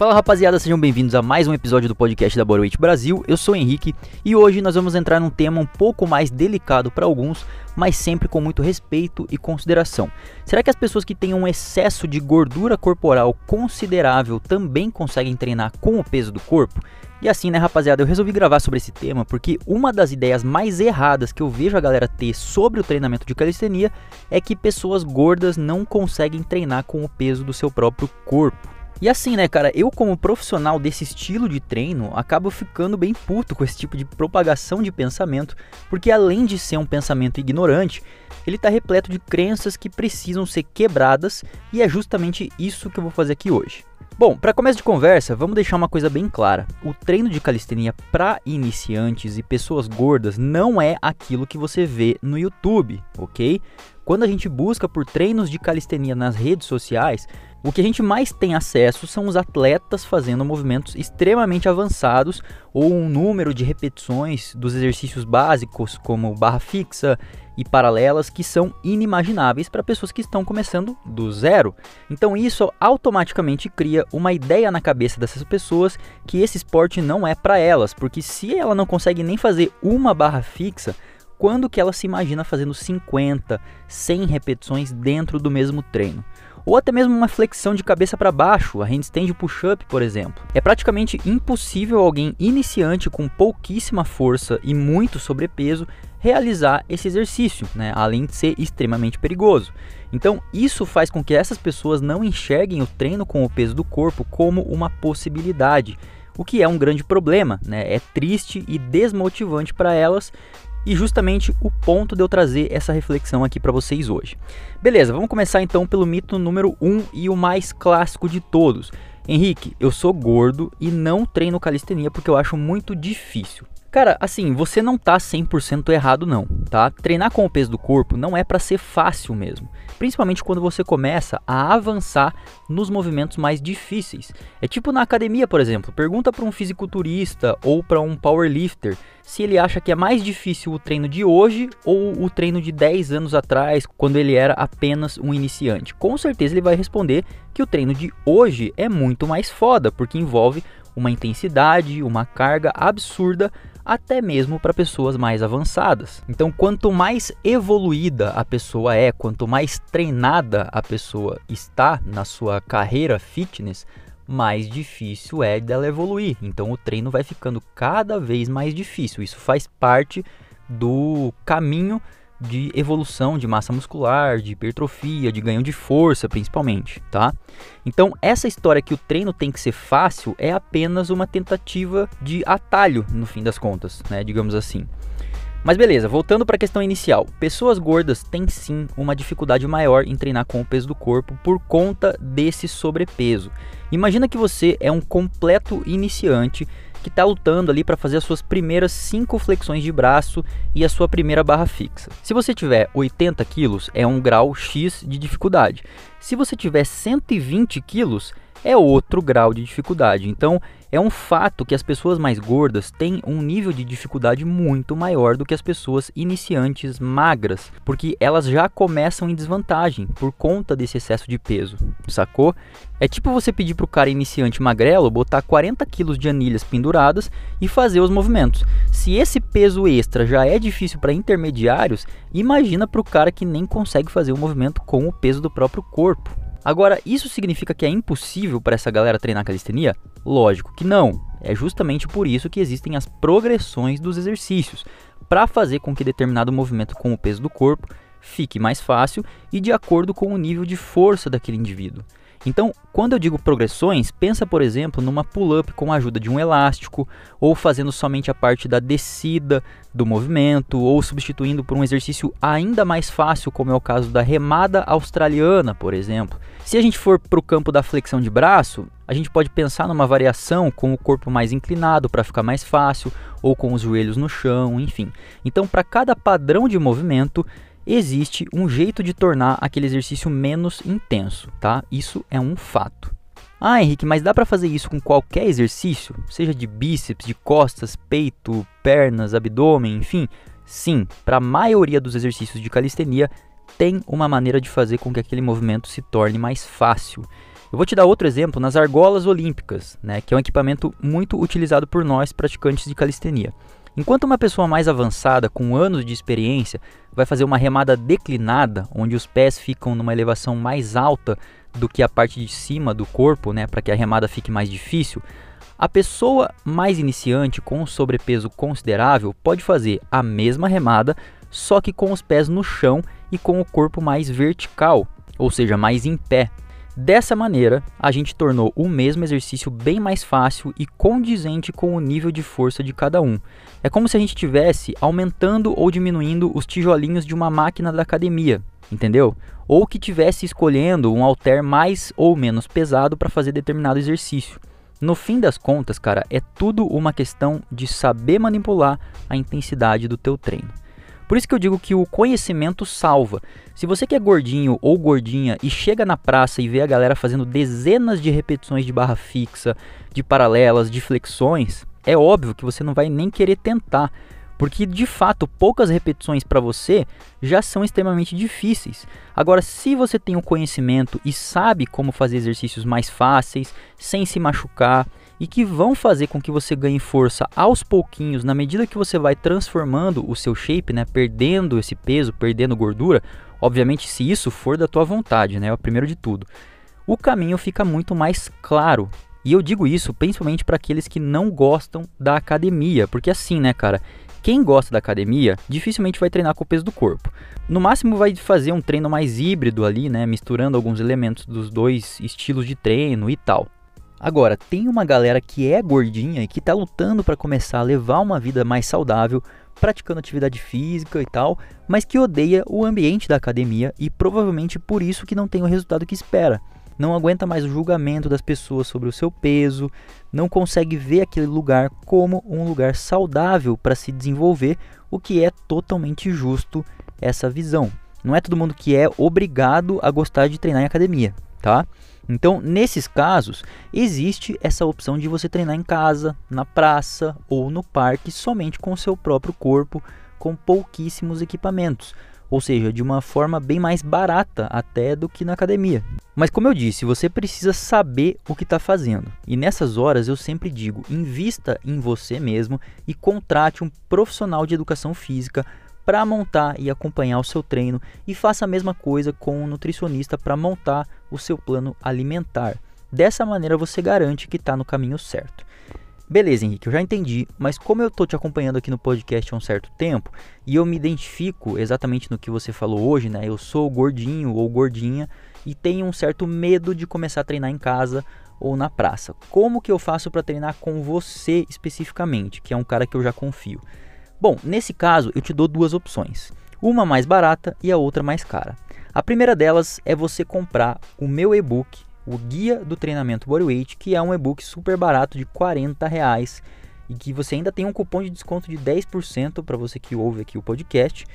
Fala rapaziada, sejam bem-vindos a mais um episódio do podcast da Bodyweight Brasil. Eu sou o Henrique e hoje nós vamos entrar num tema um pouco mais delicado para alguns, mas sempre com muito respeito e consideração. Será que as pessoas que têm um excesso de gordura corporal considerável também conseguem treinar com o peso do corpo? E assim, né, rapaziada, eu resolvi gravar sobre esse tema porque uma das ideias mais erradas que eu vejo a galera ter sobre o treinamento de calistenia é que pessoas gordas não conseguem treinar com o peso do seu próprio corpo. E assim, né, cara, eu como profissional desse estilo de treino, acabo ficando bem puto com esse tipo de propagação de pensamento, porque além de ser um pensamento ignorante, ele está repleto de crenças que precisam ser quebradas, e é justamente isso que eu vou fazer aqui hoje. Bom, para começo de conversa, vamos deixar uma coisa bem clara. O treino de calistenia para iniciantes e pessoas gordas não é aquilo que você vê no YouTube, ok? Quando a gente busca por treinos de calistenia nas redes sociais, o que a gente mais tem acesso são os atletas fazendo movimentos extremamente avançados ou um número de repetições dos exercícios básicos, como barra fixa e paralelas, que são inimagináveis para pessoas que estão começando do zero. Então, isso automaticamente cria uma ideia na cabeça dessas pessoas que esse esporte não é para elas, porque se ela não consegue nem fazer uma barra fixa, quando que ela se imagina fazendo 50, 100 repetições dentro do mesmo treino? ou até mesmo uma flexão de cabeça para baixo, a handstand push-up, por exemplo. É praticamente impossível alguém iniciante com pouquíssima força e muito sobrepeso realizar esse exercício, né? além de ser extremamente perigoso. Então, isso faz com que essas pessoas não enxerguem o treino com o peso do corpo como uma possibilidade, o que é um grande problema, né? É triste e desmotivante para elas, e justamente o ponto de eu trazer essa reflexão aqui para vocês hoje. Beleza, vamos começar então pelo mito número 1 um e o mais clássico de todos. Henrique, eu sou gordo e não treino calistenia porque eu acho muito difícil. Cara, assim, você não tá 100% errado não, tá? Treinar com o peso do corpo não é para ser fácil mesmo, principalmente quando você começa a avançar nos movimentos mais difíceis. É tipo na academia, por exemplo, pergunta para um fisiculturista ou para um powerlifter se ele acha que é mais difícil o treino de hoje ou o treino de 10 anos atrás, quando ele era apenas um iniciante. Com certeza ele vai responder que o treino de hoje é muito mais foda, porque envolve uma intensidade, uma carga absurda até mesmo para pessoas mais avançadas. Então, quanto mais evoluída a pessoa é, quanto mais treinada a pessoa está na sua carreira fitness, mais difícil é dela evoluir. Então, o treino vai ficando cada vez mais difícil. Isso faz parte do caminho de evolução de massa muscular, de hipertrofia, de ganho de força, principalmente, tá? Então, essa história que o treino tem que ser fácil é apenas uma tentativa de atalho, no fim das contas, né? Digamos assim. Mas beleza, voltando para a questão inicial. Pessoas gordas têm sim uma dificuldade maior em treinar com o peso do corpo por conta desse sobrepeso. Imagina que você é um completo iniciante que está lutando ali para fazer as suas primeiras 5 flexões de braço e a sua primeira barra fixa. Se você tiver 80 quilos, é um grau X de dificuldade. Se você tiver 120 quilos, é outro grau de dificuldade. Então, é um fato que as pessoas mais gordas têm um nível de dificuldade muito maior do que as pessoas iniciantes magras, porque elas já começam em desvantagem por conta desse excesso de peso, sacou? É tipo você pedir para o cara iniciante magrelo botar 40 quilos de anilhas penduradas e fazer os movimentos. Se esse peso extra já é difícil para intermediários, imagina para o cara que nem consegue fazer o movimento com o peso do próprio corpo. Agora, isso significa que é impossível para essa galera treinar calistenia? Lógico que não. É justamente por isso que existem as progressões dos exercícios, para fazer com que determinado movimento com o peso do corpo fique mais fácil e de acordo com o nível de força daquele indivíduo. Então, quando eu digo progressões, pensa, por exemplo, numa pull-up com a ajuda de um elástico, ou fazendo somente a parte da descida do movimento, ou substituindo por um exercício ainda mais fácil, como é o caso da remada australiana, por exemplo. Se a gente for para o campo da flexão de braço, a gente pode pensar numa variação com o corpo mais inclinado para ficar mais fácil, ou com os joelhos no chão, enfim. Então, para cada padrão de movimento, existe um jeito de tornar aquele exercício menos intenso, tá? Isso é um fato. Ah, Henrique, mas dá para fazer isso com qualquer exercício, seja de bíceps, de costas, peito, pernas, abdômen, enfim? Sim, para a maioria dos exercícios de calistenia tem uma maneira de fazer com que aquele movimento se torne mais fácil. Eu vou te dar outro exemplo nas argolas olímpicas, né, que é um equipamento muito utilizado por nós praticantes de calistenia. Enquanto uma pessoa mais avançada, com anos de experiência, vai fazer uma remada declinada, onde os pés ficam numa elevação mais alta do que a parte de cima do corpo, né, para que a remada fique mais difícil, a pessoa mais iniciante com um sobrepeso considerável pode fazer a mesma remada, só que com os pés no chão e com o corpo mais vertical, ou seja, mais em pé. Dessa maneira, a gente tornou o mesmo exercício bem mais fácil e condizente com o nível de força de cada um. É como se a gente estivesse aumentando ou diminuindo os tijolinhos de uma máquina da academia, entendeu? Ou que estivesse escolhendo um halter mais ou menos pesado para fazer determinado exercício. No fim das contas, cara, é tudo uma questão de saber manipular a intensidade do teu treino. Por isso que eu digo que o conhecimento salva. Se você que é gordinho ou gordinha e chega na praça e vê a galera fazendo dezenas de repetições de barra fixa, de paralelas, de flexões, é óbvio que você não vai nem querer tentar, porque de fato poucas repetições para você já são extremamente difíceis. Agora, se você tem o conhecimento e sabe como fazer exercícios mais fáceis, sem se machucar, e que vão fazer com que você ganhe força aos pouquinhos, na medida que você vai transformando o seu shape, né, perdendo esse peso, perdendo gordura, obviamente se isso for da tua vontade, né, é o primeiro de tudo. O caminho fica muito mais claro. E eu digo isso principalmente para aqueles que não gostam da academia, porque assim, né, cara, quem gosta da academia dificilmente vai treinar com o peso do corpo. No máximo vai fazer um treino mais híbrido ali, né, misturando alguns elementos dos dois estilos de treino e tal. Agora, tem uma galera que é gordinha e que está lutando para começar a levar uma vida mais saudável, praticando atividade física e tal, mas que odeia o ambiente da academia e provavelmente por isso que não tem o resultado que espera. Não aguenta mais o julgamento das pessoas sobre o seu peso, não consegue ver aquele lugar como um lugar saudável para se desenvolver, o que é totalmente justo essa visão. Não é todo mundo que é obrigado a gostar de treinar em academia, tá? Então, nesses casos, existe essa opção de você treinar em casa, na praça ou no parque somente com o seu próprio corpo, com pouquíssimos equipamentos, ou seja, de uma forma bem mais barata até do que na academia. Mas como eu disse, você precisa saber o que está fazendo. E nessas horas eu sempre digo: invista em você mesmo e contrate um profissional de educação física para montar e acompanhar o seu treino e faça a mesma coisa com um nutricionista para montar o seu plano alimentar. Dessa maneira você garante que está no caminho certo. Beleza, Henrique, eu já entendi, mas como eu estou te acompanhando aqui no podcast há um certo tempo e eu me identifico exatamente no que você falou hoje, né? Eu sou gordinho ou gordinha e tenho um certo medo de começar a treinar em casa ou na praça. Como que eu faço para treinar com você especificamente, que é um cara que eu já confio? Bom, nesse caso eu te dou duas opções, uma mais barata e a outra mais cara. A primeira delas é você comprar o meu e-book, o Guia do Treinamento Bodyweight, que é um e-book super barato de 40 reais e que você ainda tem um cupom de desconto de 10% para você que ouve aqui o podcast,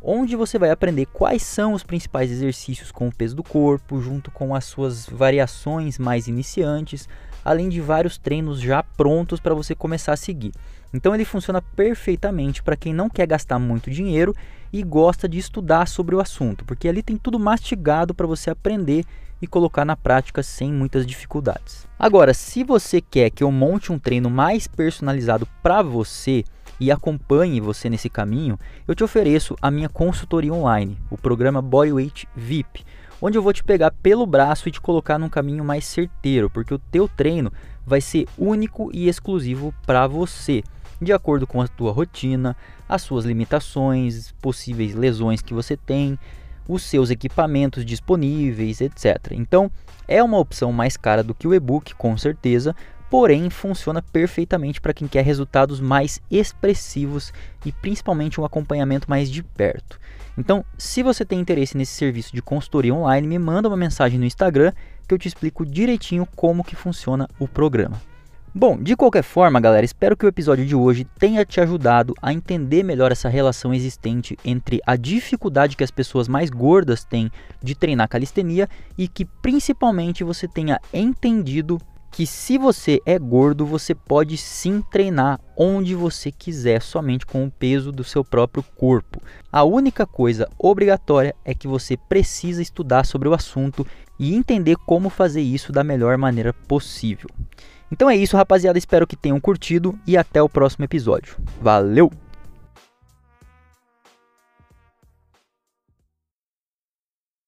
onde você vai aprender quais são os principais exercícios com o peso do corpo, junto com as suas variações mais iniciantes, além de vários treinos já prontos para você começar a seguir. Então ele funciona perfeitamente para quem não quer gastar muito dinheiro e gosta de estudar sobre o assunto, porque ali tem tudo mastigado para você aprender e colocar na prática sem muitas dificuldades. Agora, se você quer que eu monte um treino mais personalizado para você e acompanhe você nesse caminho, eu te ofereço a minha consultoria online, o programa Bodyweight VIP, onde eu vou te pegar pelo braço e te colocar num caminho mais certeiro, porque o teu treino vai ser único e exclusivo para você de acordo com a tua rotina, as suas limitações, possíveis lesões que você tem, os seus equipamentos disponíveis, etc. Então, é uma opção mais cara do que o e-book, com certeza, porém funciona perfeitamente para quem quer resultados mais expressivos e principalmente um acompanhamento mais de perto. Então, se você tem interesse nesse serviço de consultoria online, me manda uma mensagem no Instagram que eu te explico direitinho como que funciona o programa. Bom, de qualquer forma, galera, espero que o episódio de hoje tenha te ajudado a entender melhor essa relação existente entre a dificuldade que as pessoas mais gordas têm de treinar calistenia e que principalmente você tenha entendido que se você é gordo, você pode sim treinar onde você quiser, somente com o peso do seu próprio corpo. A única coisa obrigatória é que você precisa estudar sobre o assunto e entender como fazer isso da melhor maneira possível. Então é isso, rapaziada. Espero que tenham curtido e até o próximo episódio. Valeu!